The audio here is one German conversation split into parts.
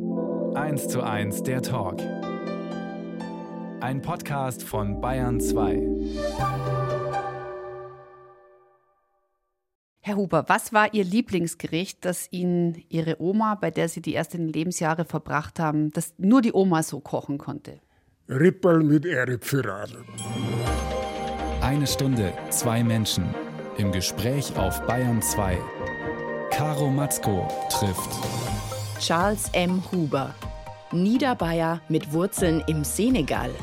1 zu 1 der Talk. Ein Podcast von Bayern 2. Herr Huber, was war Ihr Lieblingsgericht, das Ihnen Ihre Oma, bei der Sie die ersten Lebensjahre verbracht haben, das nur die Oma so kochen konnte? Rippel mit Erdpfirade. Eine Stunde, zwei Menschen. Im Gespräch auf Bayern 2. Caro Matzko trifft Charles M. Huber, Niederbayer mit Wurzeln im Senegal.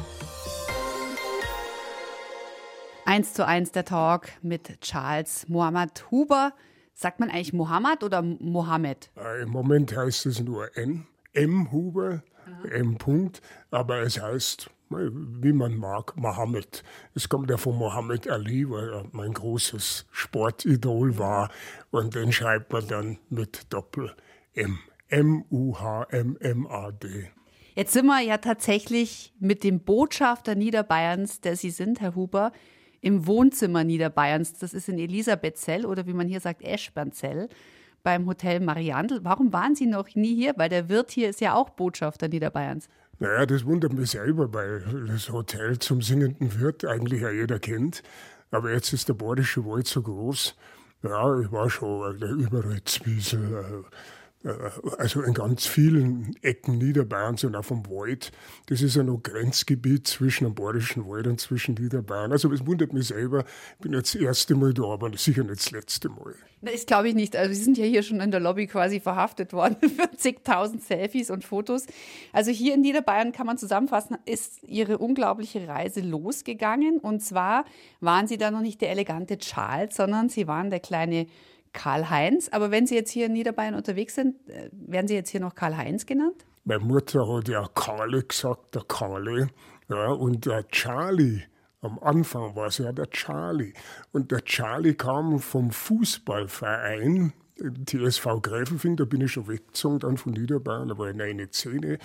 1 zu 1 der Talk mit Charles Mohammed Huber. Sagt man eigentlich Mohammed oder Mohammed? Äh, Im Moment heißt es nur N. M. Huber, Aha. M. Punkt, aber es heißt, wie man mag, Mohammed. Es kommt ja von Mohammed Ali, weil er mein großes Sportidol war. Und den schreibt man dann mit Doppel M. M-U-H-M-M-A-D. Jetzt sind wir ja tatsächlich mit dem Botschafter Niederbayerns, der Sie sind, Herr Huber, im Wohnzimmer Niederbayerns. Das ist in Elisabethzell oder wie man hier sagt, Eschbernzell beim Hotel Mariandel. Warum waren Sie noch nie hier? Weil der Wirt hier ist ja auch Botschafter Niederbayerns. Naja, das wundert mich selber, weil das Hotel zum singenden Wirt eigentlich ja jeder kennt. Aber jetzt ist der Bordische Wald so groß. Ja, ich war schon der Überretzwiesel, äh, also in ganz vielen Ecken Niederbayerns und auch vom Wald. Das ist ja noch Grenzgebiet zwischen dem Bayerischen Wald und zwischen Niederbayern. Also es wundert mich selber. Ich bin jetzt das erste Mal da, aber sicher nicht das letzte Mal. Das glaube ich nicht. Also Sie sind ja hier schon in der Lobby quasi verhaftet worden für zigtausend Selfies und Fotos. Also hier in Niederbayern kann man zusammenfassen, ist Ihre unglaubliche Reise losgegangen. Und zwar waren Sie da noch nicht der elegante Charles, sondern Sie waren der kleine Karl-Heinz. Aber wenn Sie jetzt hier in Niederbayern unterwegs sind, äh, werden Sie jetzt hier noch Karl-Heinz genannt? Meine Mutter hat ja Karle gesagt, der Karle. Ja, und der Charlie, am Anfang war es ja der Charlie. Und der Charlie kam vom Fußballverein, TSV Gräfelfing, da bin ich schon weggezogen, dann von Niederbayern, da war ich eine Szene.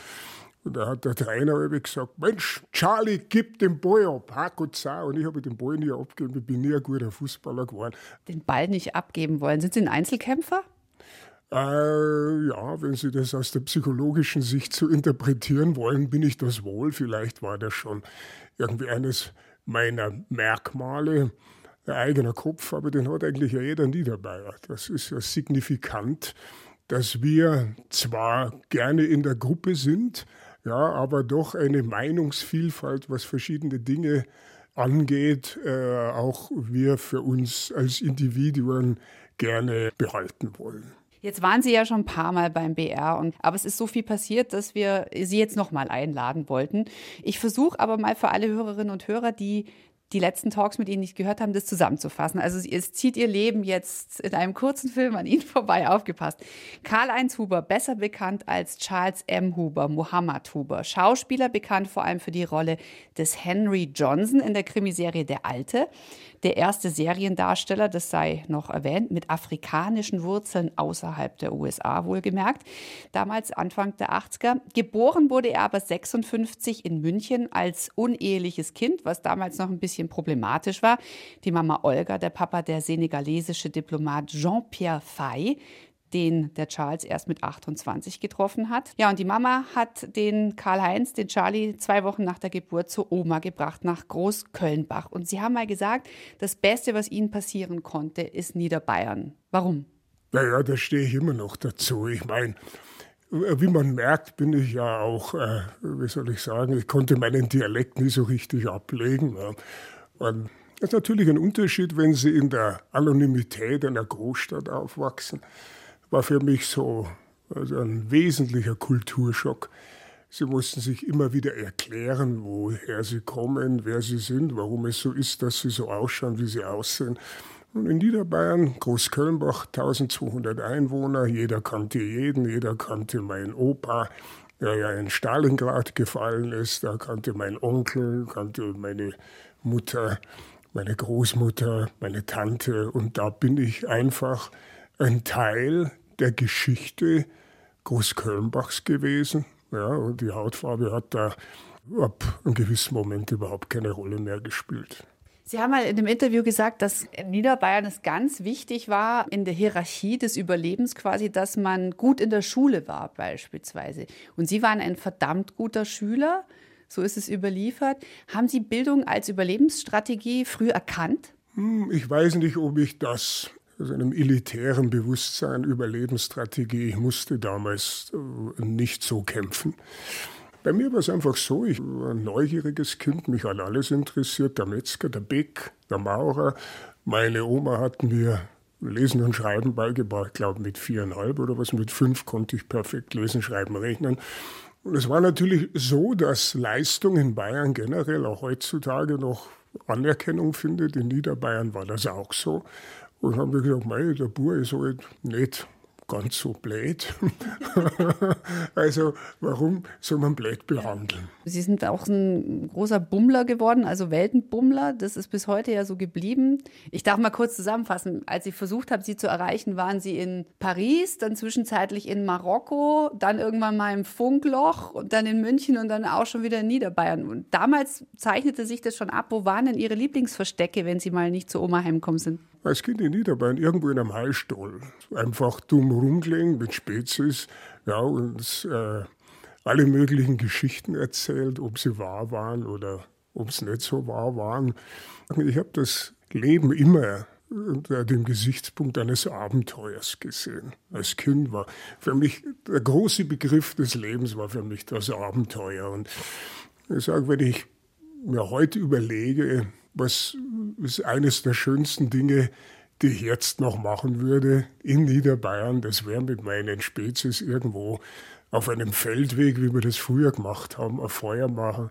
Und da hat der Trainer gesagt, Mensch, Charlie, gib den Ball ab, Hack und ich habe den Ball nie abgegeben, ich bin nie ein guter Fußballer geworden. Den Ball nicht abgeben wollen. Sind Sie ein Einzelkämpfer? Äh, ja, wenn Sie das aus der psychologischen Sicht so interpretieren wollen, bin ich das wohl. Vielleicht war das schon irgendwie eines meiner Merkmale. Ein eigener Kopf, aber den hat eigentlich ja jeder Niederbayer. Das ist ja signifikant, dass wir zwar gerne in der Gruppe sind, ja, aber doch eine Meinungsvielfalt, was verschiedene Dinge angeht, äh, auch wir für uns als Individuen gerne behalten wollen. Jetzt waren Sie ja schon ein paar Mal beim BR, und, aber es ist so viel passiert, dass wir Sie jetzt noch mal einladen wollten. Ich versuche aber mal für alle Hörerinnen und Hörer, die die letzten Talks mit Ihnen nicht gehört haben, das zusammenzufassen. Also es zieht Ihr Leben jetzt in einem kurzen Film an Ihnen vorbei, aufgepasst. Karl-Heinz Huber, besser bekannt als Charles M. Huber, Muhammad Huber, Schauspieler bekannt vor allem für die Rolle des Henry Johnson in der Krimiserie Der Alte der erste Seriendarsteller, das sei noch erwähnt, mit afrikanischen Wurzeln außerhalb der USA wohlgemerkt. Damals Anfang der 80er. Geboren wurde er aber 56 in München als uneheliches Kind, was damals noch ein bisschen problematisch war. Die Mama Olga, der Papa der senegalesische Diplomat Jean-Pierre Fay, den der Charles erst mit 28 getroffen hat. Ja, und die Mama hat den Karl-Heinz, den Charlie, zwei Wochen nach der Geburt zur Oma gebracht, nach Großkölnbach. Und sie haben mal gesagt, das Beste, was ihnen passieren konnte, ist Niederbayern. Warum? Naja, da stehe ich immer noch dazu. Ich meine, wie man merkt, bin ich ja auch, äh, wie soll ich sagen, ich konnte meinen Dialekt nie so richtig ablegen. Ja. Und das ist natürlich ein Unterschied, wenn Sie in der Anonymität einer Großstadt aufwachsen war für mich so also ein wesentlicher Kulturschock. Sie mussten sich immer wieder erklären, woher sie kommen, wer sie sind, warum es so ist, dass sie so ausschauen, wie sie aussehen. Und in Niederbayern, Großkölnbach, 1200 Einwohner, jeder kannte jeden, jeder kannte meinen Opa, der ja in Stalingrad gefallen ist, da kannte mein Onkel, kannte meine Mutter, meine Großmutter, meine Tante und da bin ich einfach ein Teil der Geschichte Großkölnbachs gewesen. Ja, und die Hautfarbe hat da ab einem gewissen Moment überhaupt keine Rolle mehr gespielt. Sie haben mal in dem Interview gesagt, dass in Niederbayern es ganz wichtig war, in der Hierarchie des Überlebens quasi, dass man gut in der Schule war beispielsweise. Und Sie waren ein verdammt guter Schüler, so ist es überliefert. Haben Sie Bildung als Überlebensstrategie früh erkannt? Hm, ich weiß nicht, ob ich das aus einem elitären Bewusstsein Überlebensstrategie, ich musste damals äh, nicht so kämpfen. Bei mir war es einfach so, ich war ein neugieriges Kind, mich an alles interessiert, der Metzger, der Beck, der Maurer. Meine Oma hat mir Lesen und Schreiben beigebracht, glaube mit viereinhalb oder was, mit fünf konnte ich perfekt lesen, schreiben, rechnen. Und es war natürlich so, dass Leistung in Bayern generell auch heutzutage noch Anerkennung findet. In Niederbayern war das auch so. Und haben wir gesagt, mei, der Bur ist halt nicht ganz so blöd. also warum soll man blöd behandeln? Sie sind auch ein großer Bummler geworden, also Weltenbummler. Das ist bis heute ja so geblieben. Ich darf mal kurz zusammenfassen. Als ich versucht habe, Sie zu erreichen, waren Sie in Paris, dann zwischenzeitlich in Marokko, dann irgendwann mal im Funkloch und dann in München und dann auch schon wieder in Niederbayern. Und damals zeichnete sich das schon ab. Wo waren denn Ihre Lieblingsverstecke, wenn Sie mal nicht zu Oma heimgekommen sind? Als Kind in Niederbayern, irgendwo in einem Heilstall. Einfach dumm rumgelegen mit Spezies ja, und äh, alle möglichen Geschichten erzählt, ob sie wahr waren oder ob es nicht so wahr waren. Ich habe das Leben immer unter dem Gesichtspunkt eines Abenteuers gesehen. Als Kind war für mich der große Begriff des Lebens war für mich das Abenteuer. Und ich sage, wenn ich mir heute überlege, was ist eines der schönsten Dinge, die ich jetzt noch machen würde in Niederbayern, das wäre mit meinen Spezies irgendwo auf einem Feldweg, wie wir das früher gemacht haben, ein Feuer machen,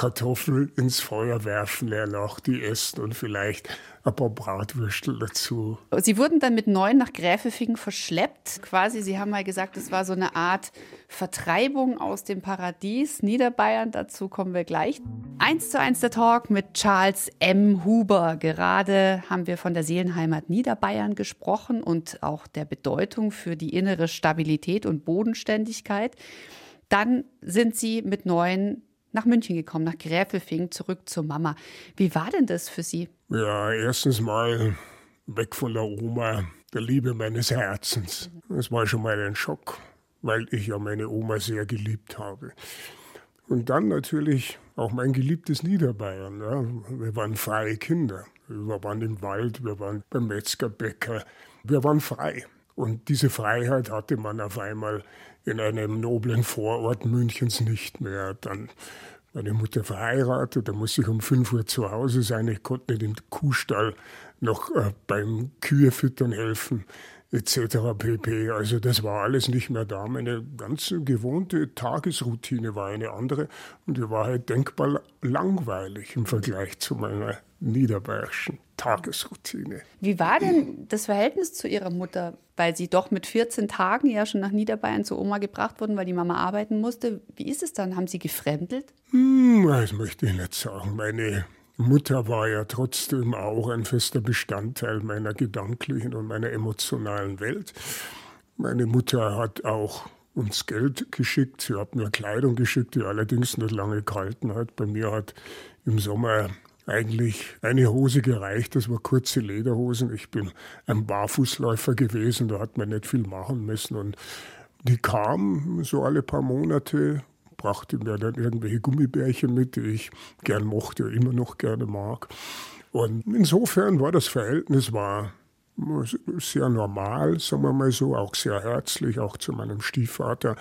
Kartoffel ins Feuer werfen, leer die essen und vielleicht ein paar Bratwürstel dazu. Sie wurden dann mit neun nach Gräfefing verschleppt. Quasi, Sie haben mal gesagt, es war so eine Art Vertreibung aus dem Paradies Niederbayern. Dazu kommen wir gleich. Eins zu eins der Talk mit Charles M. Huber. Gerade haben wir von der Seelenheimat Niederbayern gesprochen und auch der Bedeutung für die innere Stabilität und Bodenständigkeit. Dann sind Sie mit neun nach München gekommen, nach Gräfelfing, zurück zur Mama. Wie war denn das für Sie? Ja, erstens mal weg von der Oma, der Liebe meines Herzens. Das war schon mal ein Schock, weil ich ja meine Oma sehr geliebt habe. Und dann natürlich auch mein geliebtes Niederbayern. Ja. Wir waren freie Kinder. Wir waren im Wald, wir waren beim Metzgerbäcker. Wir waren frei. Und diese Freiheit hatte man auf einmal in einem noblen Vorort Münchens nicht mehr. Dann meine Mutter verheiratet, da musste ich um 5 Uhr zu Hause sein. Ich konnte nicht im Kuhstall noch äh, beim Kühefüttern helfen, etc. pp. Also das war alles nicht mehr da. Meine ganze gewohnte Tagesroutine war eine andere und die war halt denkbar langweilig im Vergleich zu meiner niederbayerischen Tagesroutine. Wie war denn das Verhältnis zu Ihrer Mutter? Weil Sie doch mit 14 Tagen ja schon nach Niederbayern zu Oma gebracht wurden, weil die Mama arbeiten musste. Wie ist es dann? Haben Sie gefremdelt? Hm, das möchte ich nicht sagen. Meine Mutter war ja trotzdem auch ein fester Bestandteil meiner gedanklichen und meiner emotionalen Welt. Meine Mutter hat auch uns Geld geschickt. Sie hat mir Kleidung geschickt, die allerdings nicht lange gehalten hat. Bei mir hat im Sommer eigentlich eine Hose gereicht, das war kurze Lederhosen. Ich bin ein Barfußläufer gewesen, da hat man nicht viel machen müssen. Und die kam so alle paar Monate, brachte mir dann irgendwelche Gummibärchen mit, die ich gern mochte, immer noch gerne mag. Und insofern war das Verhältnis war sehr normal, sagen wir mal so, auch sehr herzlich, auch zu meinem Stiefvater.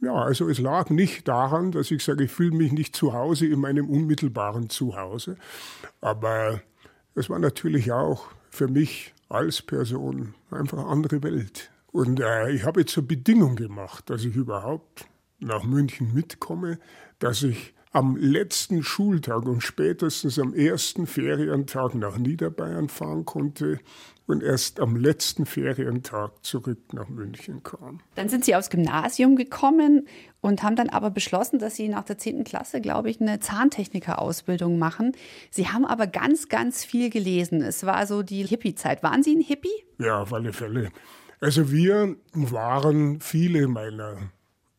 Ja, also es lag nicht daran, dass ich sage, ich fühle mich nicht zu Hause in meinem unmittelbaren Zuhause. Aber es war natürlich auch für mich als Person einfach eine andere Welt. Und äh, ich habe zur Bedingung gemacht, dass ich überhaupt nach München mitkomme, dass ich am letzten Schultag und spätestens am ersten Ferientag nach Niederbayern fahren konnte und erst am letzten Ferientag zurück nach München kam. Dann sind Sie aufs Gymnasium gekommen und haben dann aber beschlossen, dass Sie nach der 10. Klasse, glaube ich, eine Zahntechniker-Ausbildung machen. Sie haben aber ganz, ganz viel gelesen. Es war so die Hippie-Zeit. Waren Sie ein Hippie? Ja, auf alle Fälle. Also wir waren viele meiner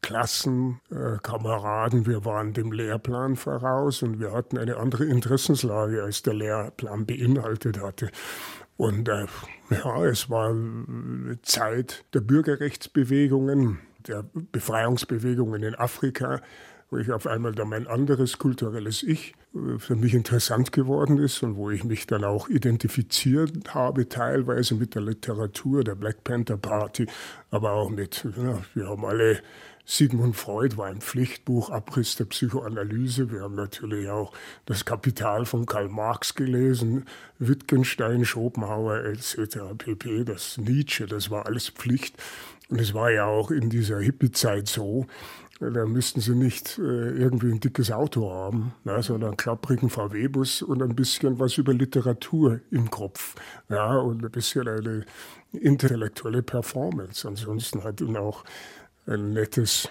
Klassenkameraden, wir waren dem Lehrplan voraus und wir hatten eine andere Interessenslage, als der Lehrplan beinhaltet hatte. Und äh, ja, es war Zeit der Bürgerrechtsbewegungen, der Befreiungsbewegungen in Afrika, wo ich auf einmal dann mein anderes kulturelles Ich äh, für mich interessant geworden ist und wo ich mich dann auch identifiziert habe, teilweise mit der Literatur der Black Panther Party, aber auch mit, ja, wir haben alle Sigmund Freud war ein Pflichtbuch, Abriss der Psychoanalyse. Wir haben natürlich auch das Kapital von Karl Marx gelesen, Wittgenstein, Schopenhauer etc. pp. Das Nietzsche, das war alles Pflicht. Und es war ja auch in dieser Hippie-Zeit so, da müssten sie nicht äh, irgendwie ein dickes Auto haben, ne, sondern einen klapprigen VW-Bus und ein bisschen was über Literatur im Kopf. Ja, und ein bisschen eine intellektuelle Performance. Ansonsten hat ihnen auch ein nettes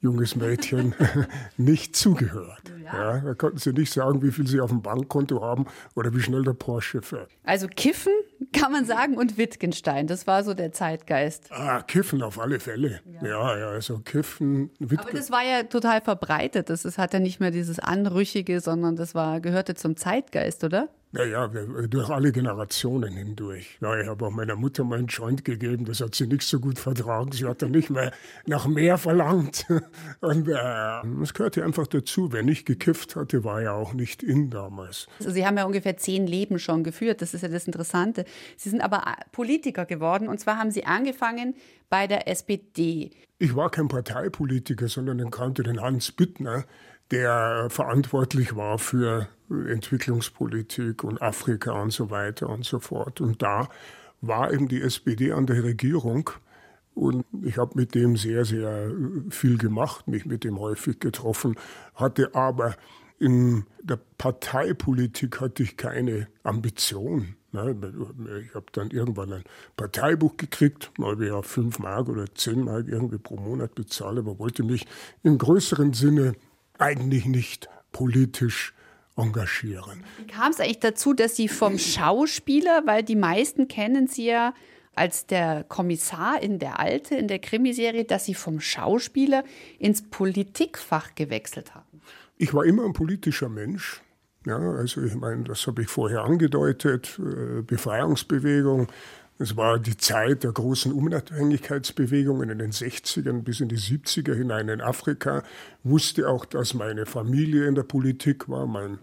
junges Mädchen nicht zugehört. Ja. ja. da konnten sie nicht sagen, wie viel sie auf dem Bankkonto haben oder wie schnell der Porsche fährt. Also Kiffen kann man sagen und Wittgenstein, das war so der Zeitgeist. Ah, Kiffen auf alle Fälle. Ja, ja, ja also Kiffen. Wittgen Aber das war ja total verbreitet. Das, das hat ja nicht mehr dieses Anrüchige, sondern das war, gehörte zum Zeitgeist, oder? Naja, durch alle Generationen hindurch. Ja, ich habe auch meiner Mutter meinen Joint gegeben, das hat sie nicht so gut vertragen. Sie hat dann nicht mehr nach mehr verlangt. Und äh, es gehörte einfach dazu. Wer nicht gekifft hatte, war ja auch nicht in damals. Also sie haben ja ungefähr zehn Leben schon geführt, das ist ja das Interessante. Sie sind aber Politiker geworden und zwar haben Sie angefangen bei der SPD. Ich war kein Parteipolitiker, sondern ich kannte den Hans Büttner, der verantwortlich war für Entwicklungspolitik und Afrika und so weiter und so fort. Und da war eben die SPD an der Regierung. Und ich habe mit dem sehr, sehr viel gemacht, mich mit dem häufig getroffen, hatte aber in der Parteipolitik hatte ich keine Ambition. Ich habe dann irgendwann ein Parteibuch gekriegt, weil wir ja fünf Mark oder zehn Mark irgendwie pro Monat bezahlen, aber wollte mich im größeren Sinne eigentlich nicht politisch engagieren. Wie kam es eigentlich dazu, dass Sie vom Schauspieler, weil die meisten kennen Sie ja als der Kommissar in der Alte, in der Krimiserie, dass Sie vom Schauspieler ins Politikfach gewechselt haben? Ich war immer ein politischer Mensch. Ja, also ich meine, das habe ich vorher angedeutet, äh, Befreiungsbewegung. Es war die Zeit der großen Unabhängigkeitsbewegungen in den 60ern bis in die 70er hinein in Afrika. Wusste auch, dass meine Familie in der Politik war. Mein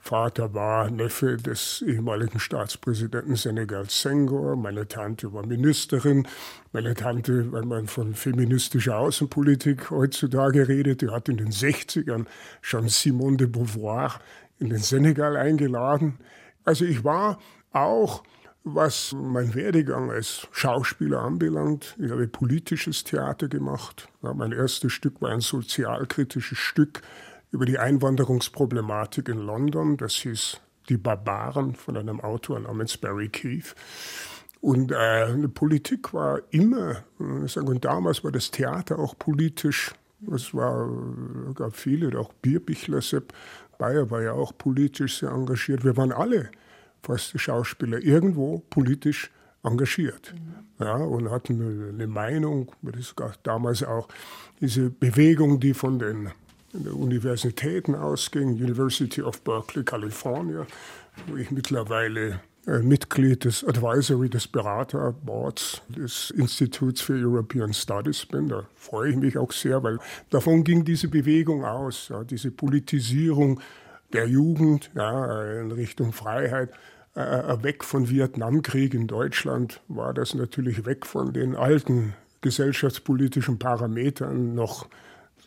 Vater war Neffe des ehemaligen Staatspräsidenten Senegals Senghor. Meine Tante war Ministerin. Meine Tante, wenn man von feministischer Außenpolitik heutzutage redet, die hat in den 60ern schon Simone de Beauvoir in den Senegal eingeladen. Also ich war auch, was mein Werdegang als Schauspieler anbelangt, ich habe politisches Theater gemacht. Ja, mein erstes Stück war ein sozialkritisches Stück über die Einwanderungsproblematik in London. Das hieß Die Barbaren von einem Autor namens Barry Keith. Und äh, Politik war immer, äh, sagen, und damals war das Theater auch politisch. Es war, äh, gab viele, auch Bierbichler, Sepp Bayer war ja auch politisch sehr engagiert. Wir waren alle, fast Schauspieler, irgendwo politisch engagiert. Mhm. Ja, und hatten eine Meinung, das gab damals auch diese Bewegung, die von den Universitäten ausging, University of Berkeley, California, wo ich mittlerweile äh, Mitglied des Advisory, des Beraterboards des Instituts für European Studies bin. Da freue ich mich auch sehr, weil davon ging diese Bewegung aus, ja, diese Politisierung der Jugend ja, in Richtung Freiheit. Äh, äh, weg von Vietnamkrieg in Deutschland war das natürlich weg von den alten gesellschaftspolitischen Parametern noch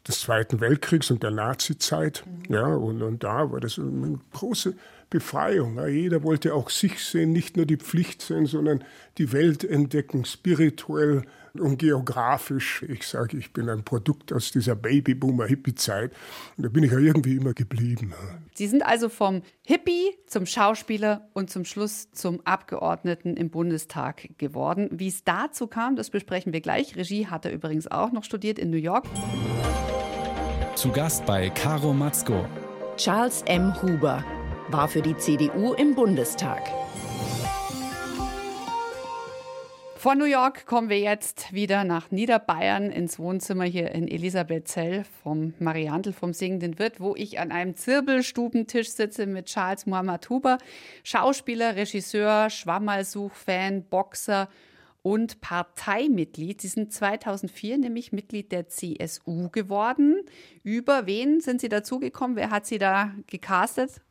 des Zweiten Weltkriegs und der Nazizeit. Mhm. Ja, und, und da war das eine große Befreiung. Jeder wollte auch sich sehen, nicht nur die Pflicht sehen, sondern die Welt entdecken, spirituell und geografisch. Ich sage, ich bin ein Produkt aus dieser Babyboomer-Hippie-Zeit. Und da bin ich ja irgendwie immer geblieben. Sie sind also vom Hippie zum Schauspieler und zum Schluss zum Abgeordneten im Bundestag geworden. Wie es dazu kam, das besprechen wir gleich. Regie hat er übrigens auch noch studiert in New York. Zu Gast bei Caro Matzko. Charles M. Huber war für die CDU im Bundestag. Von New York kommen wir jetzt wieder nach Niederbayern ins Wohnzimmer hier in Elisabethzell vom Mariantl vom Singenden Wirt, wo ich an einem Zirbelstubentisch sitze mit Charles Muhammad Huber, Schauspieler, Regisseur, Schwammerlsuch-Fan, Boxer und Parteimitglied. Sie sind 2004 nämlich Mitglied der CSU geworden. Über wen sind Sie dazugekommen? Wer hat Sie da gecastet?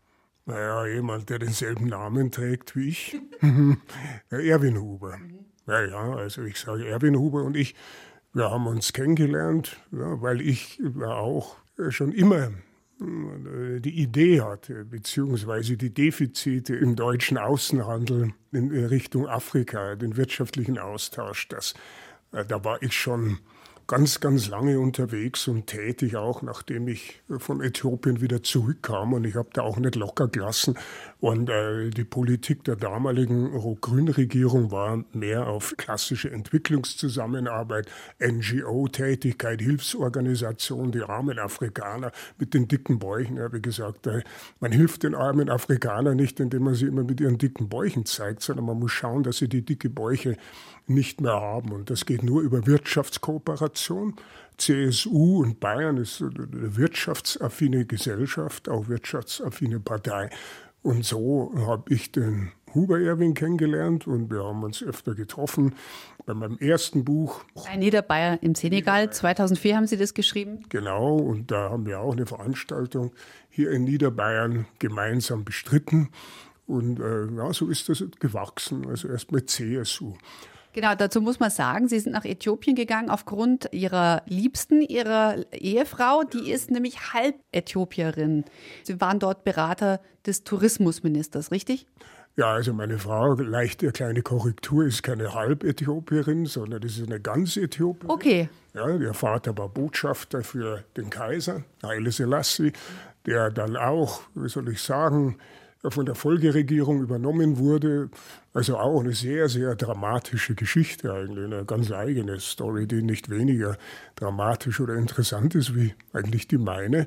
Naja, jemand, der denselben Namen trägt wie ich. Erwin Huber. Mhm. Ja, ja, also ich sage, Erwin Huber und ich, wir haben uns kennengelernt, ja, weil ich auch schon immer äh, die Idee hatte, beziehungsweise die Defizite im deutschen Außenhandel in Richtung Afrika, den wirtschaftlichen Austausch, das, äh, da war ich schon ganz, ganz lange unterwegs und tätig auch, nachdem ich von Äthiopien wieder zurückkam. Und ich habe da auch nicht locker gelassen. Und äh, die Politik der damaligen Rot-Grün-Regierung war mehr auf klassische Entwicklungszusammenarbeit, NGO-Tätigkeit, Hilfsorganisation, die armen Afrikaner mit den dicken Bäuchen. Ich habe gesagt, äh, man hilft den armen Afrikanern nicht, indem man sie immer mit ihren dicken Bäuchen zeigt, sondern man muss schauen, dass sie die dicke Bäuche nicht mehr haben. Und das geht nur über Wirtschaftskooperation. CSU und Bayern ist eine wirtschaftsaffine Gesellschaft, auch wirtschaftsaffine Partei. Und so habe ich den Huber Erwin kennengelernt und wir haben uns öfter getroffen. Bei meinem ersten Buch. Ein Niederbayer im Senegal, 2004 haben Sie das geschrieben? Genau, und da haben wir auch eine Veranstaltung hier in Niederbayern gemeinsam bestritten. Und äh, ja, so ist das gewachsen, also erst mit CSU. Genau, dazu muss man sagen, Sie sind nach Äthiopien gegangen aufgrund Ihrer Liebsten, Ihrer Ehefrau. Die ist nämlich halb Äthiopierin. Sie waren dort Berater des Tourismusministers, richtig? Ja, also meine Frau, leichte kleine Korrektur, ist keine Halb-Äthiopierin, sondern das ist eine ganz Äthiopierin. Okay. Ja, ihr Vater war Botschafter für den Kaiser, Haile Selassie, der dann auch, wie soll ich sagen, von der Folgeregierung übernommen wurde. Also auch eine sehr, sehr dramatische Geschichte eigentlich, eine ganz eigene Story, die nicht weniger dramatisch oder interessant ist wie eigentlich die meine.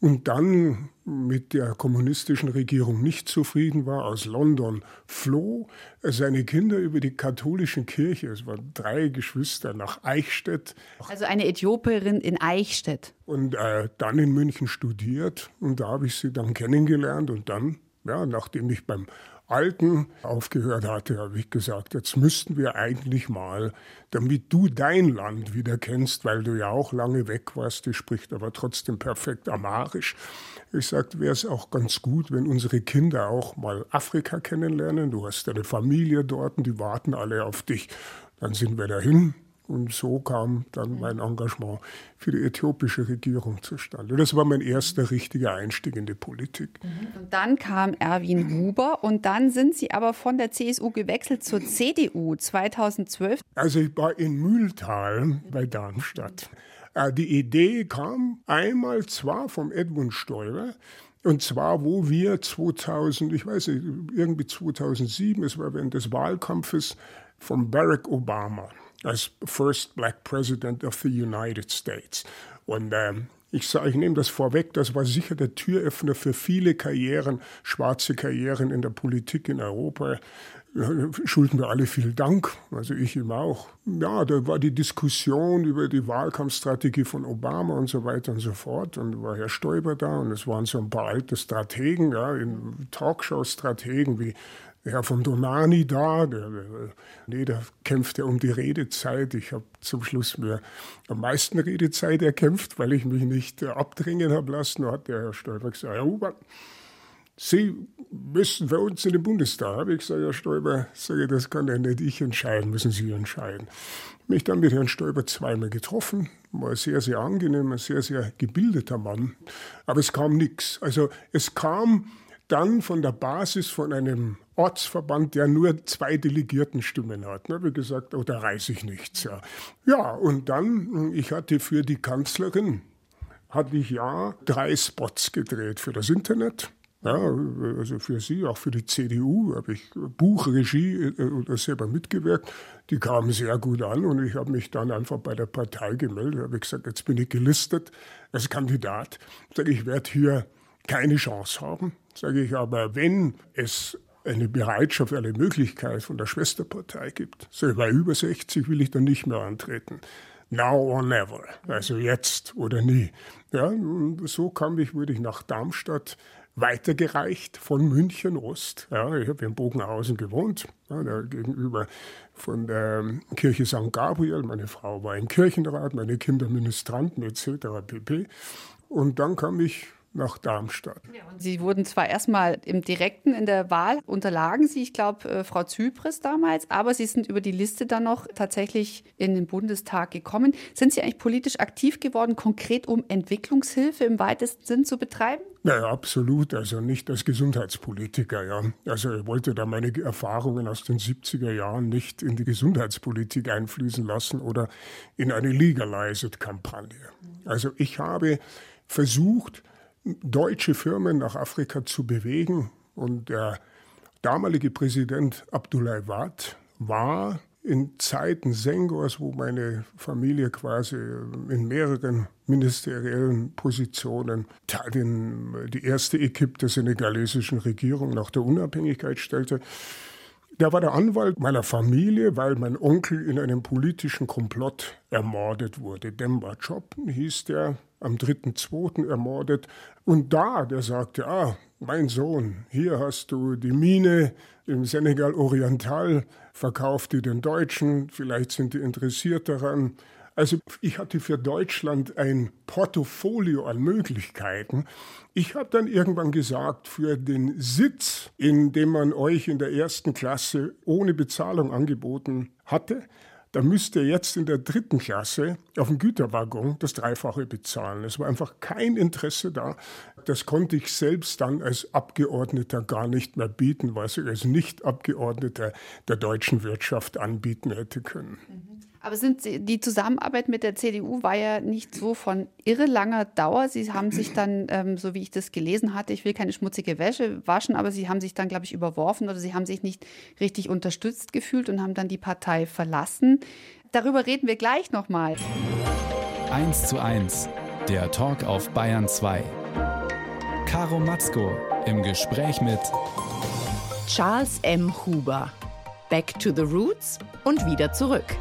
Und dann mit der kommunistischen Regierung nicht zufrieden war, aus London floh, seine Kinder über die katholische Kirche, es waren drei Geschwister, nach Eichstätt. Also eine Äthiopierin in Eichstätt. Und äh, dann in München studiert und da habe ich sie dann kennengelernt und dann ja, nachdem ich beim Alten aufgehört hatte, habe ich gesagt, jetzt müssten wir eigentlich mal, damit du dein Land wieder kennst, weil du ja auch lange weg warst, die spricht aber trotzdem perfekt Amarisch. Ich sagte, wäre es auch ganz gut, wenn unsere Kinder auch mal Afrika kennenlernen. Du hast deine Familie dort und die warten alle auf dich. Dann sind wir dahin, und so kam dann mein Engagement für die äthiopische Regierung zustande. Das war mein erster richtiger Einstieg in die Politik. Mhm. Und dann kam Erwin Huber und dann sind Sie aber von der CSU gewechselt zur CDU 2012. Also ich war in Mühltal bei Darmstadt. Äh, die Idee kam einmal zwar vom Edmund Stoiber, und zwar, wo wir 2000, ich weiß nicht, irgendwie 2007, es war während des Wahlkampfes von Barack Obama als First Black President of the United States. Und ähm, ich ich nehme das vorweg, das war sicher der Türöffner für viele Karrieren, schwarze Karrieren in der Politik in Europa. Schulden wir alle viel Dank, also ich ihm auch. Ja, da war die Diskussion über die Wahlkampfstrategie von Obama und so weiter und so fort. Und war Herr Stoiber da und es waren so ein paar alte Strategen, ja, Talkshow-Strategen wie Herr von Donani da, der, der kämpfte um die Redezeit. Ich habe zum Schluss mir am meisten Redezeit erkämpft, weil ich mich nicht abdrängen habe lassen. Da hat der Herr Stoiber gesagt, Herr Huber, Sie müssen für uns in den Bundestag. Habe ich gesagt, Herr Stoiber, sage, das kann ja nicht ich entscheiden, müssen Sie entscheiden. Mich dann mit Herrn Stoiber zweimal getroffen, war sehr, sehr angenehm, ein sehr, sehr gebildeter Mann. Aber es kam nichts. Also es kam dann von der Basis von einem Ortsverband, der nur zwei Delegiertenstimmen hat. Habe ich gesagt, oh, da reise ich nichts. Ja. ja, und dann, ich hatte für die Kanzlerin, hatte ich ja drei Spots gedreht für das Internet. Ja, also für sie, auch für die CDU habe ich Buchregie äh, oder selber mitgewirkt. Die kamen sehr gut an und ich habe mich dann einfach bei der Partei gemeldet. habe gesagt, jetzt bin ich gelistet als Kandidat. Sage ich, werde hier keine Chance haben. Sage ich aber, wenn es eine Bereitschaft, eine Möglichkeit von der Schwesterpartei gibt. So, bei über 60 will ich dann nicht mehr antreten. Now or never. Also jetzt oder nie. Ja, so kam ich, wurde ich nach Darmstadt weitergereicht von München Ost. Ja, ich habe in Bogenhausen gewohnt, ja, da gegenüber von der Kirche St. Gabriel. Meine Frau war im Kirchenrat, meine Kinder Ministranten etc. pp. Und dann kam ich nach Darmstadt. Ja, Sie wurden zwar erstmal im direkten in der Wahl unterlagen Sie, ich glaube, äh, Frau Zypris damals, aber Sie sind über die Liste dann noch tatsächlich in den Bundestag gekommen. Sind Sie eigentlich politisch aktiv geworden, konkret um Entwicklungshilfe im weitesten Sinn zu betreiben? Ja, absolut. Also nicht als Gesundheitspolitiker, ja. Also ich wollte da meine Erfahrungen aus den 70er Jahren nicht in die Gesundheitspolitik einfließen lassen oder in eine Legalized-Kampagne. Also ich habe versucht, deutsche Firmen nach Afrika zu bewegen. Und der damalige Präsident Abdoulaye Wade war in Zeiten Sengors, wo meine Familie quasi in mehreren ministeriellen Positionen den, die erste Equipe der senegalesischen Regierung nach der Unabhängigkeit stellte, der war der Anwalt meiner Familie, weil mein Onkel in einem politischen Komplott ermordet wurde. Demba Chop hieß der, am 3.2. ermordet. Und da, der sagte, ah, mein Sohn, hier hast du die Mine im Senegal Oriental, verkauf die den Deutschen, vielleicht sind die interessiert daran. Also ich hatte für Deutschland ein Portfolio an Möglichkeiten. Ich habe dann irgendwann gesagt, für den Sitz, in dem man euch in der ersten Klasse ohne Bezahlung angeboten hatte, da müsst ihr jetzt in der dritten Klasse auf dem Güterwaggon das Dreifache bezahlen. Es war einfach kein Interesse da. Das konnte ich selbst dann als Abgeordneter gar nicht mehr bieten, was ich als Nicht-Abgeordneter der deutschen Wirtschaft anbieten hätte können. Mhm. Aber sind Sie, die Zusammenarbeit mit der CDU war ja nicht so von irre langer Dauer. Sie haben sich dann, ähm, so wie ich das gelesen hatte, ich will keine schmutzige Wäsche waschen, aber Sie haben sich dann, glaube ich, überworfen oder Sie haben sich nicht richtig unterstützt gefühlt und haben dann die Partei verlassen. Darüber reden wir gleich nochmal. 1 zu 1, der Talk auf Bayern 2. Caro Matzko im Gespräch mit Charles M. Huber. Back to the Roots und wieder zurück.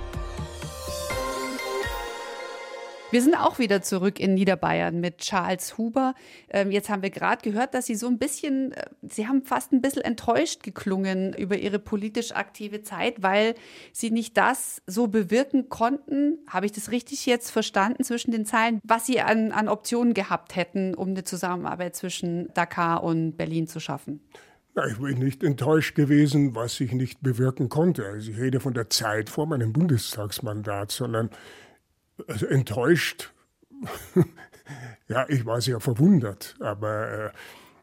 Wir sind auch wieder zurück in Niederbayern mit Charles Huber. Ähm, jetzt haben wir gerade gehört, dass Sie so ein bisschen, äh, Sie haben fast ein bisschen enttäuscht geklungen über Ihre politisch aktive Zeit, weil Sie nicht das so bewirken konnten, habe ich das richtig jetzt verstanden zwischen den Zeilen, was Sie an, an Optionen gehabt hätten, um eine Zusammenarbeit zwischen Dakar und Berlin zu schaffen. ich bin nicht enttäuscht gewesen, was ich nicht bewirken konnte. Also ich rede von der Zeit vor meinem Bundestagsmandat, sondern also enttäuscht. ja, ich war sehr verwundert, aber äh,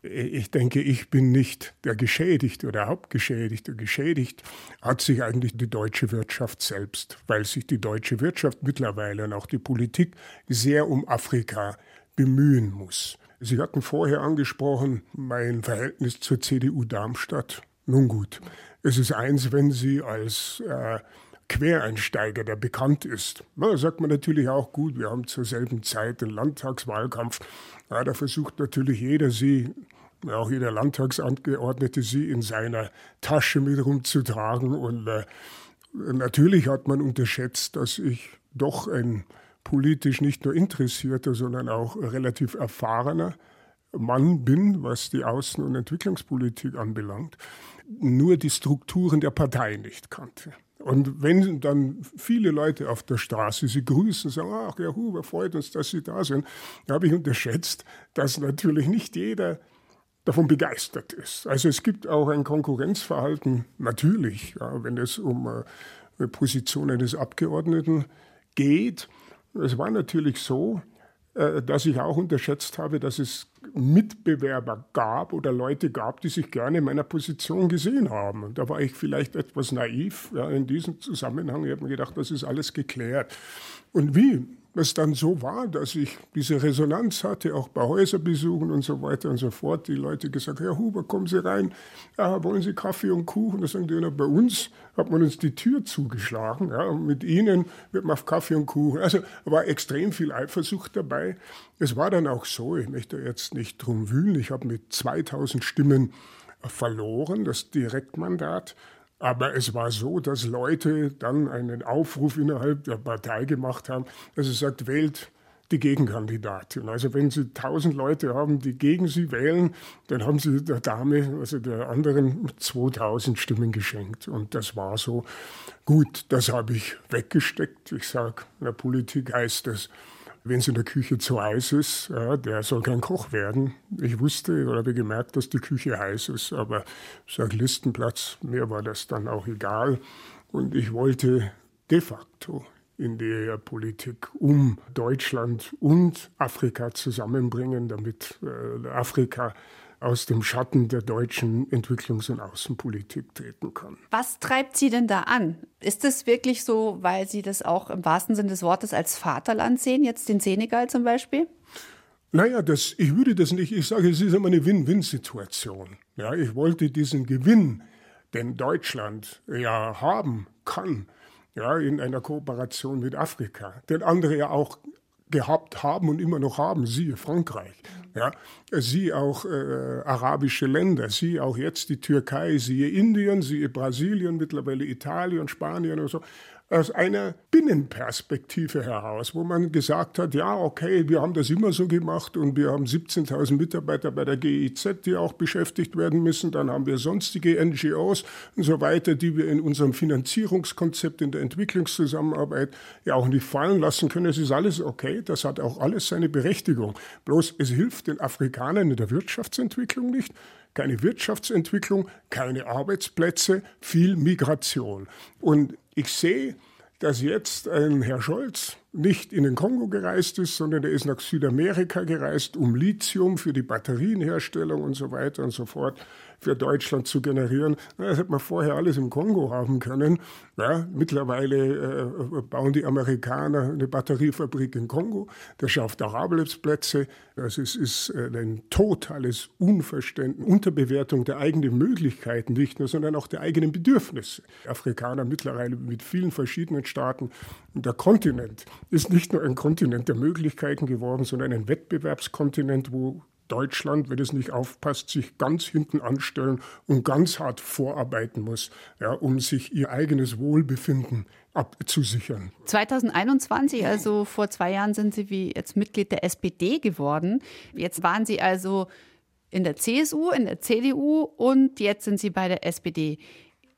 ich denke, ich bin nicht der Geschädigte oder Hauptgeschädigte. Geschädigt hat sich eigentlich die deutsche Wirtschaft selbst, weil sich die deutsche Wirtschaft mittlerweile und auch die Politik sehr um Afrika bemühen muss. Sie hatten vorher angesprochen, mein Verhältnis zur CDU Darmstadt. Nun gut, es ist eins, wenn Sie als äh, Quereinsteiger, der bekannt ist. Da sagt man natürlich auch, gut, wir haben zur selben Zeit den Landtagswahlkampf. Ja, da versucht natürlich jeder, sie, auch jeder Landtagsabgeordnete, sie in seiner Tasche mit rumzutragen. Und äh, natürlich hat man unterschätzt, dass ich doch ein politisch nicht nur interessierter, sondern auch relativ erfahrener Mann bin, was die Außen- und Entwicklungspolitik anbelangt, nur die Strukturen der Partei nicht kannte. Und wenn dann viele Leute auf der Straße sie grüßen, sagen, ach, Herr Huber, freut uns, dass Sie da sind, da habe ich unterschätzt, dass natürlich nicht jeder davon begeistert ist. Also es gibt auch ein Konkurrenzverhalten, natürlich, ja, wenn es um äh, Positionen des Abgeordneten geht. Es war natürlich so, dass ich auch unterschätzt habe, dass es Mitbewerber gab oder Leute gab, die sich gerne in meiner Position gesehen haben. Und da war ich vielleicht etwas naiv ja, in diesem Zusammenhang. Ich habe mir gedacht, das ist alles geklärt. Und wie es dann so war, dass ich diese Resonanz hatte, auch bei Häuserbesuchen und so weiter und so fort. Die Leute gesagt, Herr Huber, kommen Sie rein, ja, wollen Sie Kaffee und Kuchen? Da sagen die, bei uns hat man uns die Tür zugeschlagen. Ja, und mit Ihnen wird man auf Kaffee und Kuchen. Also war extrem viel Eifersucht dabei. Es war dann auch so, ich möchte jetzt nicht drum wühlen, ich habe mit 2000 Stimmen verloren, das Direktmandat. Aber es war so, dass Leute dann einen Aufruf innerhalb der Partei gemacht haben, dass es sagt, wählt die Gegenkandidatin. Also wenn Sie tausend Leute haben, die gegen Sie wählen, dann haben Sie der Dame, also der anderen, 2000 Stimmen geschenkt. Und das war so. Gut, das habe ich weggesteckt. Ich sage, in der Politik heißt das, wenn es in der Küche zu heiß ist, ja, der soll kein Koch werden. Ich wusste oder habe gemerkt, dass die Küche heiß ist, aber sage Listenplatz, mir war das dann auch egal. Und ich wollte de facto in der Politik um Deutschland und Afrika zusammenbringen, damit äh, Afrika aus dem Schatten der deutschen Entwicklungs- und Außenpolitik treten kann. Was treibt Sie denn da an? Ist es wirklich so, weil Sie das auch im wahrsten Sinne des Wortes als Vaterland sehen, jetzt den Senegal zum Beispiel? Naja, das, ich würde das nicht, ich sage, es ist immer eine Win-Win-Situation. Ja, ich wollte diesen Gewinn, den Deutschland ja haben kann, ja, in einer Kooperation mit Afrika, den andere ja auch gehabt haben und immer noch haben, siehe Frankreich, ja, siehe auch äh, arabische Länder, siehe auch jetzt die Türkei, siehe Indien, siehe Brasilien, mittlerweile Italien, Spanien und so aus einer Binnenperspektive heraus, wo man gesagt hat, ja, okay, wir haben das immer so gemacht und wir haben 17.000 Mitarbeiter bei der GIZ, die auch beschäftigt werden müssen. Dann haben wir sonstige NGOs und so weiter, die wir in unserem Finanzierungskonzept in der Entwicklungszusammenarbeit ja auch nicht fallen lassen können. Es ist alles okay, das hat auch alles seine Berechtigung. Bloß es hilft den Afrikanern in der Wirtschaftsentwicklung nicht keine Wirtschaftsentwicklung, keine Arbeitsplätze, viel Migration. Und ich sehe, dass jetzt ein Herr Scholz nicht in den Kongo gereist ist, sondern er ist nach Südamerika gereist, um Lithium für die Batterienherstellung und so weiter und so fort für Deutschland zu generieren. Das hätte man vorher alles im Kongo haben können. Ja, mittlerweile äh, bauen die Amerikaner eine Batteriefabrik in Kongo. Das schafft auch Arbeitsplätze. Das ist, ist äh, ein totales Unverständnis, Unterbewertung der eigenen Möglichkeiten nicht nur, sondern auch der eigenen Bedürfnisse. Afrikaner mittlerweile mit vielen verschiedenen Staaten. Der Kontinent ist nicht nur ein Kontinent der Möglichkeiten geworden, sondern ein Wettbewerbskontinent, wo Deutschland, wenn es nicht aufpasst, sich ganz hinten anstellen und ganz hart vorarbeiten muss, ja, um sich ihr eigenes Wohlbefinden abzusichern. 2021, also vor zwei Jahren, sind Sie wie jetzt Mitglied der SPD geworden. Jetzt waren Sie also in der CSU, in der CDU und jetzt sind Sie bei der SPD.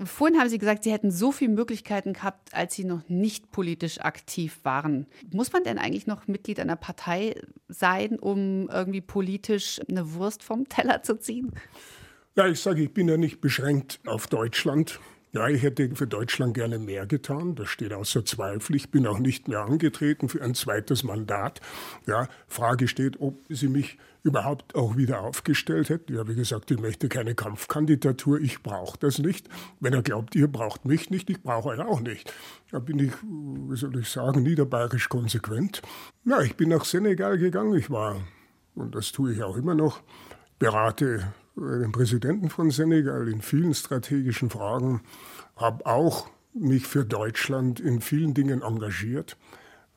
Vorhin haben Sie gesagt, Sie hätten so viele Möglichkeiten gehabt, als Sie noch nicht politisch aktiv waren. Muss man denn eigentlich noch Mitglied einer Partei sein, um irgendwie politisch eine Wurst vom Teller zu ziehen? Ja, ich sage, ich bin ja nicht beschränkt auf Deutschland. Ja, ich hätte für Deutschland gerne mehr getan. Das steht außer Zweifel. Ich bin auch nicht mehr angetreten für ein zweites Mandat. Ja, Frage steht, ob Sie mich überhaupt auch wieder aufgestellt hätten. Ja, wie gesagt, ich möchte keine Kampfkandidatur. Ich brauche das nicht. Wenn er glaubt, ihr braucht mich nicht, ich brauche euch auch nicht. Da bin ich, wie soll ich sagen, niederbayerisch konsequent. Ja, ich bin nach Senegal gegangen. Ich war, und das tue ich auch immer noch, berate den Präsidenten von Senegal in vielen strategischen Fragen, habe auch mich für Deutschland in vielen Dingen engagiert.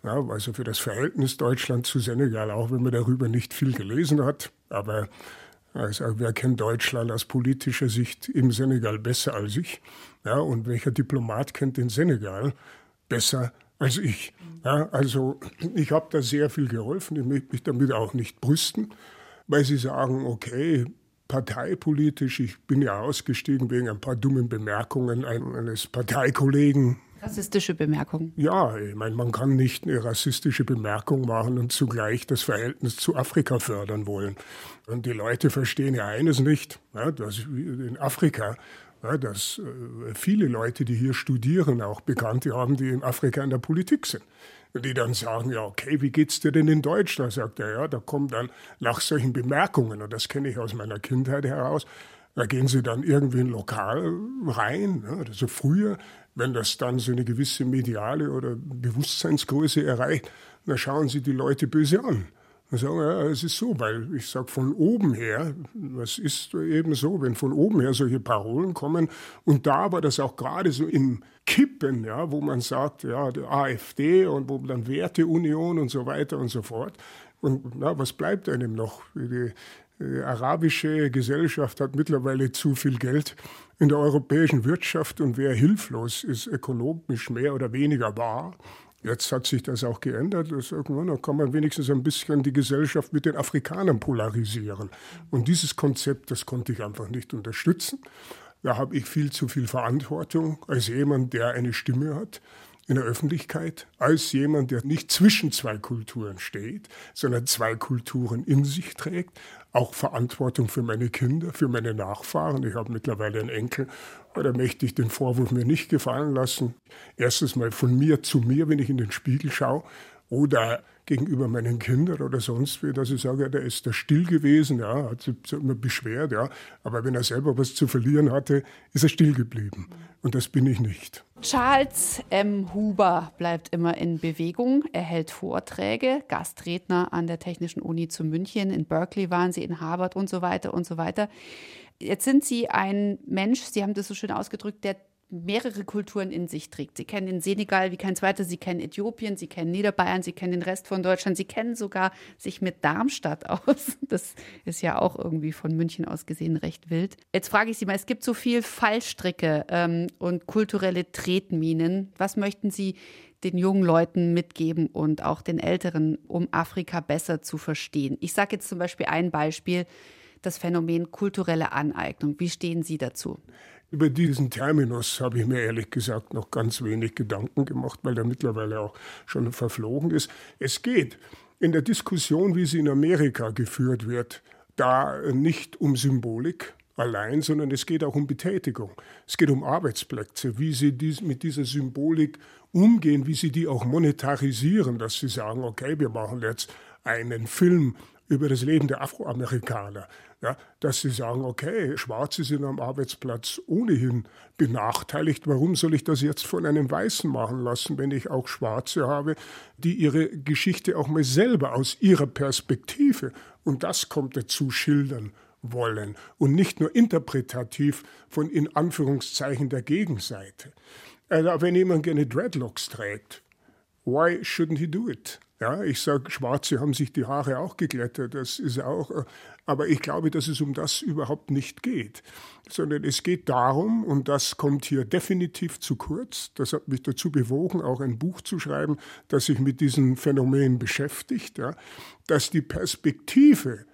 Ja, also für das Verhältnis Deutschland zu Senegal, auch wenn man darüber nicht viel gelesen hat. Aber also, wer kennt Deutschland aus politischer Sicht im Senegal besser als ich? Ja, und welcher Diplomat kennt den Senegal besser als ich? Ja, also ich habe da sehr viel geholfen. Ich möchte mich damit auch nicht brüsten, weil Sie sagen, okay, parteipolitisch. Ich bin ja ausgestiegen wegen ein paar dummen Bemerkungen eines Parteikollegen. Rassistische Bemerkungen? Ja, ich meine, man kann nicht eine rassistische Bemerkung machen und zugleich das Verhältnis zu Afrika fördern wollen. Und die Leute verstehen ja eines nicht, ja, dass in Afrika ja, dass äh, viele Leute, die hier studieren, auch Bekannte haben, die in Afrika in der Politik sind die dann sagen, ja, okay, wie geht's dir denn in Deutschland? Sagt er, ja, da kommt dann nach solchen Bemerkungen, und das kenne ich aus meiner Kindheit heraus, da gehen sie dann irgendwie in ein Lokal rein. Ne? Also früher, wenn das dann so eine gewisse mediale oder Bewusstseinsgröße erreicht, dann schauen sie die Leute böse an. Dann sagen, ja, es ist so, weil ich sage von oben her, was ist eben so, wenn von oben her solche Parolen kommen und da war das auch gerade so im Kippen, ja, wo man sagt, ja, die AfD und wo dann Werteunion und so weiter und so fort. Und na, was bleibt einem noch? Die, die arabische Gesellschaft hat mittlerweile zu viel Geld in der europäischen Wirtschaft und wer hilflos ist, ökonomisch mehr oder weniger wahr. Jetzt hat sich das auch geändert. Das irgendwann da kann man wenigstens ein bisschen die Gesellschaft mit den Afrikanern polarisieren. Und dieses Konzept, das konnte ich einfach nicht unterstützen. Da habe ich viel zu viel Verantwortung als jemand, der eine Stimme hat in der Öffentlichkeit, als jemand, der nicht zwischen zwei Kulturen steht, sondern zwei Kulturen in sich trägt, auch Verantwortung für meine Kinder, für meine Nachfahren. Ich habe mittlerweile einen Enkel, da möchte ich den Vorwurf mir nicht gefallen lassen. Erstens mal von mir zu mir, wenn ich in den Spiegel schaue, oder gegenüber meinen Kindern oder sonst wie, dass ich sage, der ist da still gewesen, ja, hat sich immer beschwert, ja, aber wenn er selber was zu verlieren hatte, ist er still geblieben. Und das bin ich nicht. Charles M. Huber bleibt immer in Bewegung. Er hält Vorträge, Gastredner an der Technischen Uni zu München, in Berkeley waren sie, in Harvard und so weiter und so weiter. Jetzt sind Sie ein Mensch, Sie haben das so schön ausgedrückt, der mehrere Kulturen in sich trägt. Sie kennen den Senegal wie kein zweiter, Sie kennen Äthiopien, Sie kennen Niederbayern, Sie kennen den Rest von Deutschland, Sie kennen sogar sich mit Darmstadt aus. Das ist ja auch irgendwie von München aus gesehen recht wild. Jetzt frage ich Sie mal, es gibt so viel Fallstricke ähm, und kulturelle Tretminen. Was möchten Sie den jungen Leuten mitgeben und auch den Älteren, um Afrika besser zu verstehen? Ich sage jetzt zum Beispiel ein Beispiel, das Phänomen kulturelle Aneignung. Wie stehen Sie dazu? Über diesen Terminus habe ich mir ehrlich gesagt noch ganz wenig Gedanken gemacht, weil der mittlerweile auch schon verflogen ist. Es geht in der Diskussion, wie sie in Amerika geführt wird, da nicht um Symbolik allein, sondern es geht auch um Betätigung. Es geht um Arbeitsplätze, wie sie dies, mit dieser Symbolik umgehen, wie sie die auch monetarisieren, dass sie sagen, okay, wir machen jetzt einen Film über das Leben der Afroamerikaner. Ja, dass sie sagen, okay, Schwarze sind am Arbeitsplatz ohnehin benachteiligt. Warum soll ich das jetzt von einem Weißen machen lassen, wenn ich auch Schwarze habe, die ihre Geschichte auch mal selber aus ihrer Perspektive, und das kommt dazu, schildern wollen und nicht nur interpretativ von in Anführungszeichen der Gegenseite. Also wenn jemand gerne Dreadlocks trägt, why shouldn't he do it? Ja, ich sage, Schwarze haben sich die Haare auch geglättet, das ist auch, äh, aber ich glaube, dass es um das überhaupt nicht geht, sondern es geht darum, und das kommt hier definitiv zu kurz, das hat mich dazu bewogen, auch ein Buch zu schreiben, das sich mit diesem Phänomen beschäftigt, ja, dass die Perspektive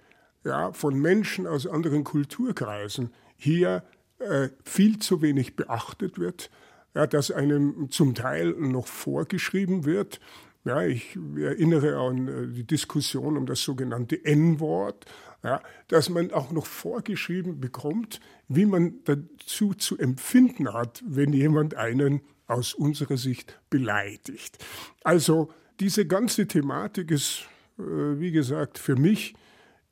ja, von Menschen aus anderen Kulturkreisen hier äh, viel zu wenig beachtet wird, ja, dass einem zum Teil noch vorgeschrieben wird, ja, ich erinnere an äh, die Diskussion um das sogenannte N-Wort, ja, dass man auch noch vorgeschrieben bekommt, wie man dazu zu empfinden hat, wenn jemand einen aus unserer Sicht beleidigt. Also diese ganze Thematik ist, äh, wie gesagt, für mich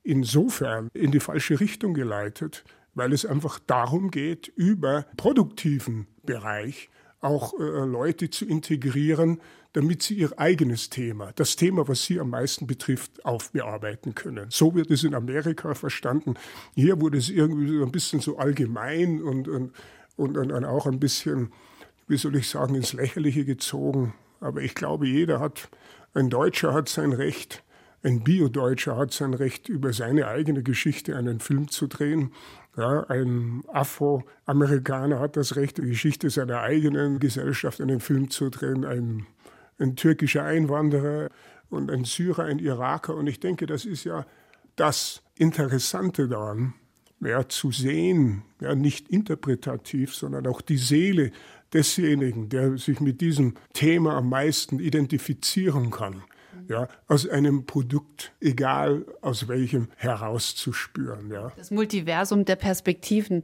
insofern in die falsche Richtung geleitet, weil es einfach darum geht, über produktiven Bereich auch äh, Leute zu integrieren, damit sie ihr eigenes Thema, das Thema, was sie am meisten betrifft, aufbearbeiten können. So wird es in Amerika verstanden. Hier wurde es irgendwie so ein bisschen so allgemein und, und, und, und auch ein bisschen, wie soll ich sagen, ins Lächerliche gezogen. Aber ich glaube, jeder hat, ein Deutscher hat sein Recht, ein Bio-Deutscher hat sein Recht, über seine eigene Geschichte einen Film zu drehen. Ja, ein Afroamerikaner hat das Recht, die Geschichte seiner eigenen Gesellschaft einen Film zu drehen. Ein ein türkischer Einwanderer und ein Syrer, ein Iraker. Und ich denke, das ist ja das Interessante daran, ja, zu sehen, ja, nicht interpretativ, sondern auch die Seele desjenigen, der sich mit diesem Thema am meisten identifizieren kann. Ja, aus einem Produkt, egal aus welchem, herauszuspüren. Ja. Das Multiversum der Perspektiven.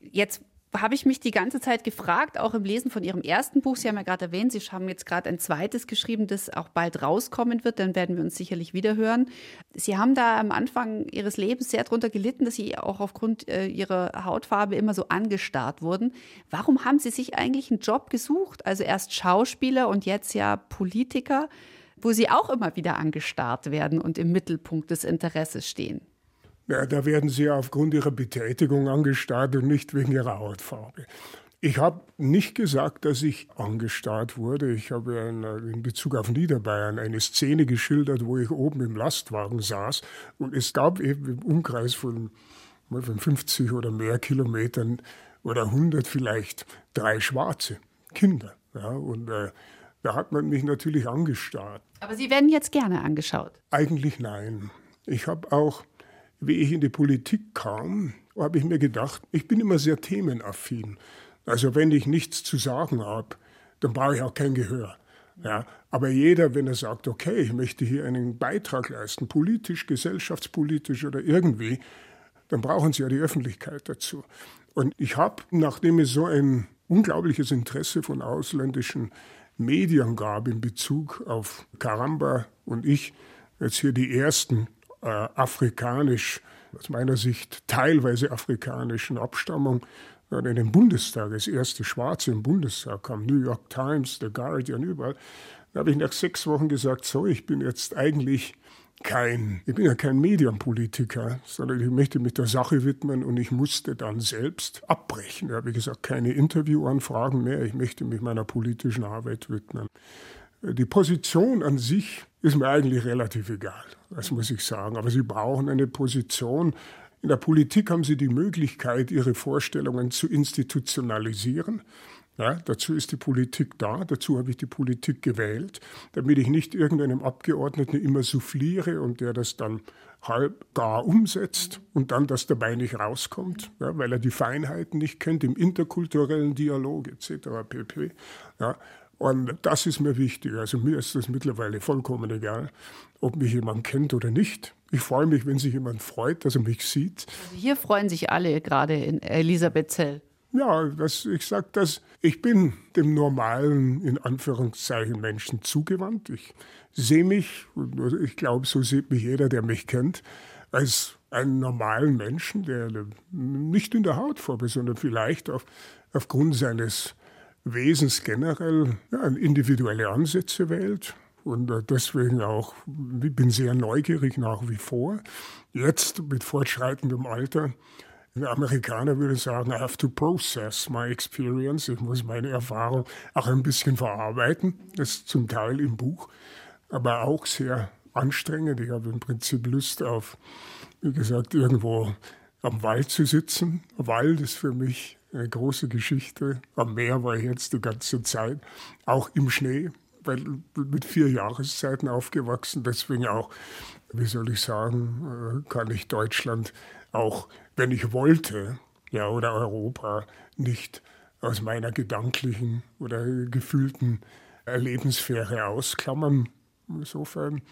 Jetzt habe ich mich die ganze Zeit gefragt, auch im Lesen von Ihrem ersten Buch. Sie haben ja gerade erwähnt, Sie haben jetzt gerade ein zweites geschrieben, das auch bald rauskommen wird. Dann werden wir uns sicherlich wieder hören. Sie haben da am Anfang Ihres Lebens sehr darunter gelitten, dass Sie auch aufgrund äh, Ihrer Hautfarbe immer so angestarrt wurden. Warum haben Sie sich eigentlich einen Job gesucht? Also erst Schauspieler und jetzt ja Politiker, wo Sie auch immer wieder angestarrt werden und im Mittelpunkt des Interesses stehen. Ja, da werden sie aufgrund ihrer Betätigung angestarrt und nicht wegen ihrer Hautfarbe. Ich habe nicht gesagt, dass ich angestarrt wurde. Ich habe in Bezug auf Niederbayern eine Szene geschildert, wo ich oben im Lastwagen saß und es gab eben im Umkreis von, von 50 oder mehr Kilometern oder 100 vielleicht drei schwarze Kinder. Ja, und äh, da hat man mich natürlich angestarrt. Aber Sie werden jetzt gerne angeschaut? Eigentlich nein. Ich habe auch, wie ich in die Politik kam, habe ich mir gedacht, ich bin immer sehr themenaffin. Also wenn ich nichts zu sagen habe, dann brauche ich auch kein Gehör. Ja, aber jeder, wenn er sagt, okay, ich möchte hier einen Beitrag leisten, politisch, gesellschaftspolitisch oder irgendwie, dann brauchen sie ja die Öffentlichkeit dazu. Und ich habe, nachdem es so ein unglaubliches Interesse von ausländischen Medien gab in Bezug auf Karamba und ich, jetzt hier die ersten äh, afrikanisch, aus meiner Sicht teilweise afrikanischen Abstammung, in den Bundestag, das erste Schwarze im Bundestag kam, New York Times, The Guardian, überall. Da habe ich nach sechs Wochen gesagt, so, ich bin jetzt eigentlich kein, ich bin ja kein Medienpolitiker, sondern ich möchte mich der Sache widmen und ich musste dann selbst abbrechen. Da habe ich gesagt, keine Interviewanfragen mehr, ich möchte mich meiner politischen Arbeit widmen. Die Position an sich ist mir eigentlich relativ egal, das muss ich sagen. Aber Sie brauchen eine Position. In der Politik haben Sie die Möglichkeit, Ihre Vorstellungen zu institutionalisieren. Ja, dazu ist die Politik da, dazu habe ich die Politik gewählt, damit ich nicht irgendeinem Abgeordneten immer souffliere und der das dann halb gar umsetzt und dann das dabei nicht rauskommt, ja, weil er die Feinheiten nicht kennt im interkulturellen Dialog etc. pp. Ja, und das ist mir wichtig. Also mir ist das mittlerweile vollkommen egal, ob mich jemand kennt oder nicht. Ich freue mich, wenn sich jemand freut, dass er mich sieht. Also hier freuen sich alle gerade in Elisabethzell. Ja, das, ich sage das, ich bin dem normalen, in Anführungszeichen, Menschen zugewandt. Ich sehe mich, ich glaube, so sieht mich jeder, der mich kennt, als einen normalen Menschen, der nicht in der Hautfarbe, sondern vielleicht auf, aufgrund seines Wesens generell ja, individuelle Ansätze wählt. Und deswegen auch, ich bin sehr neugierig nach wie vor. Jetzt mit fortschreitendem Alter ein Amerikaner würde sagen, I have to process my experience. Ich muss meine Erfahrung auch ein bisschen verarbeiten. Das ist zum Teil im Buch, aber auch sehr anstrengend. Ich habe im Prinzip Lust auf, wie gesagt, irgendwo am Wald zu sitzen. Wald ist für mich eine große Geschichte. Am Meer war ich jetzt die ganze Zeit, auch im Schnee, weil mit vier Jahreszeiten aufgewachsen. Deswegen auch, wie soll ich sagen, äh, kann ich Deutschland auch wenn ich wollte, ja, oder Europa, nicht aus meiner gedanklichen oder gefühlten Lebenssphäre ausklammern. Insofern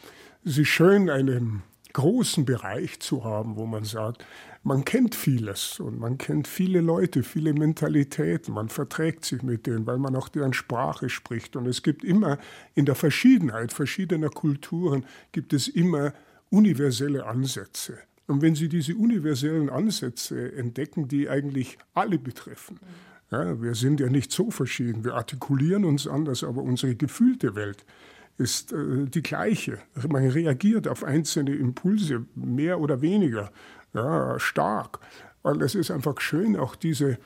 ist es schön, einen großen Bereich zu haben, wo man sagt, man kennt vieles und man kennt viele Leute, viele Mentalitäten, man verträgt sich mit denen, weil man auch deren Sprache spricht. Und es gibt immer in der Verschiedenheit verschiedener Kulturen, gibt es immer universelle Ansätze. Und wenn Sie diese universellen Ansätze entdecken, die eigentlich alle betreffen, ja, wir sind ja nicht so verschieden, wir artikulieren uns anders, aber unsere gefühlte Welt ist äh, die gleiche. Man reagiert auf einzelne Impulse mehr oder weniger ja, stark. Und es ist einfach schön, auch diese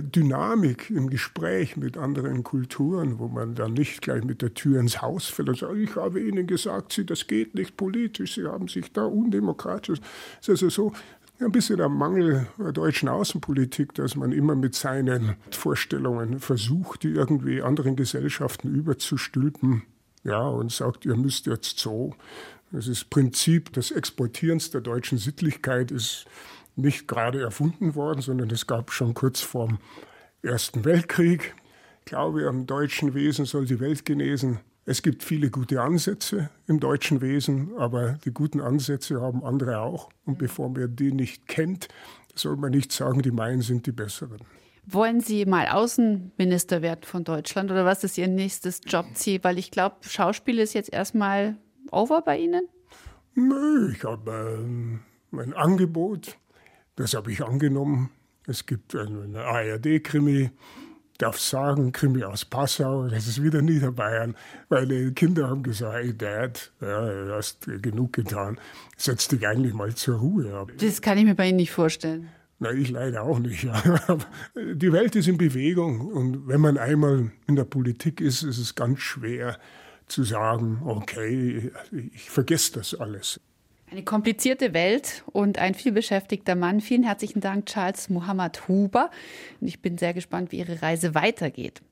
Dynamik im Gespräch mit anderen Kulturen, wo man dann nicht gleich mit der Tür ins Haus fällt und sagt, ich habe Ihnen gesagt, Sie, das geht nicht politisch, Sie haben sich da undemokratisch. Das ist also so ein bisschen der Mangel der deutschen Außenpolitik, dass man immer mit seinen Vorstellungen versucht, die irgendwie anderen Gesellschaften überzustülpen. Ja, und sagt, ihr müsst jetzt so. Das ist Prinzip des Exportierens der deutschen Sittlichkeit ist nicht gerade erfunden worden, sondern es gab schon kurz vor dem Ersten Weltkrieg. Ich glaube, am deutschen Wesen soll die Welt genesen. Es gibt viele gute Ansätze im deutschen Wesen, aber die guten Ansätze haben andere auch. Und bevor man die nicht kennt, soll man nicht sagen, die meinen sind die besseren. Wollen Sie mal Außenminister werden von Deutschland oder was ist Ihr nächstes Jobziel? Weil ich glaube, Schauspiel ist jetzt erstmal over bei Ihnen? Nö, ich habe ähm, ein Angebot das habe ich angenommen. Es gibt einen ARD-Krimi, darf sagen, Krimi aus Passau, das ist wieder Niederbayern, weil die Kinder haben gesagt, hey Dad, ja, du hast genug getan, setz dich eigentlich mal zur Ruhe. Das kann ich mir bei Ihnen nicht vorstellen. Na, ich leider auch nicht. Die Welt ist in Bewegung und wenn man einmal in der Politik ist, ist es ganz schwer zu sagen, okay, ich vergesse das alles. Eine komplizierte Welt und ein vielbeschäftigter Mann. Vielen herzlichen Dank, Charles Muhammad Huber. Und ich bin sehr gespannt, wie Ihre Reise weitergeht.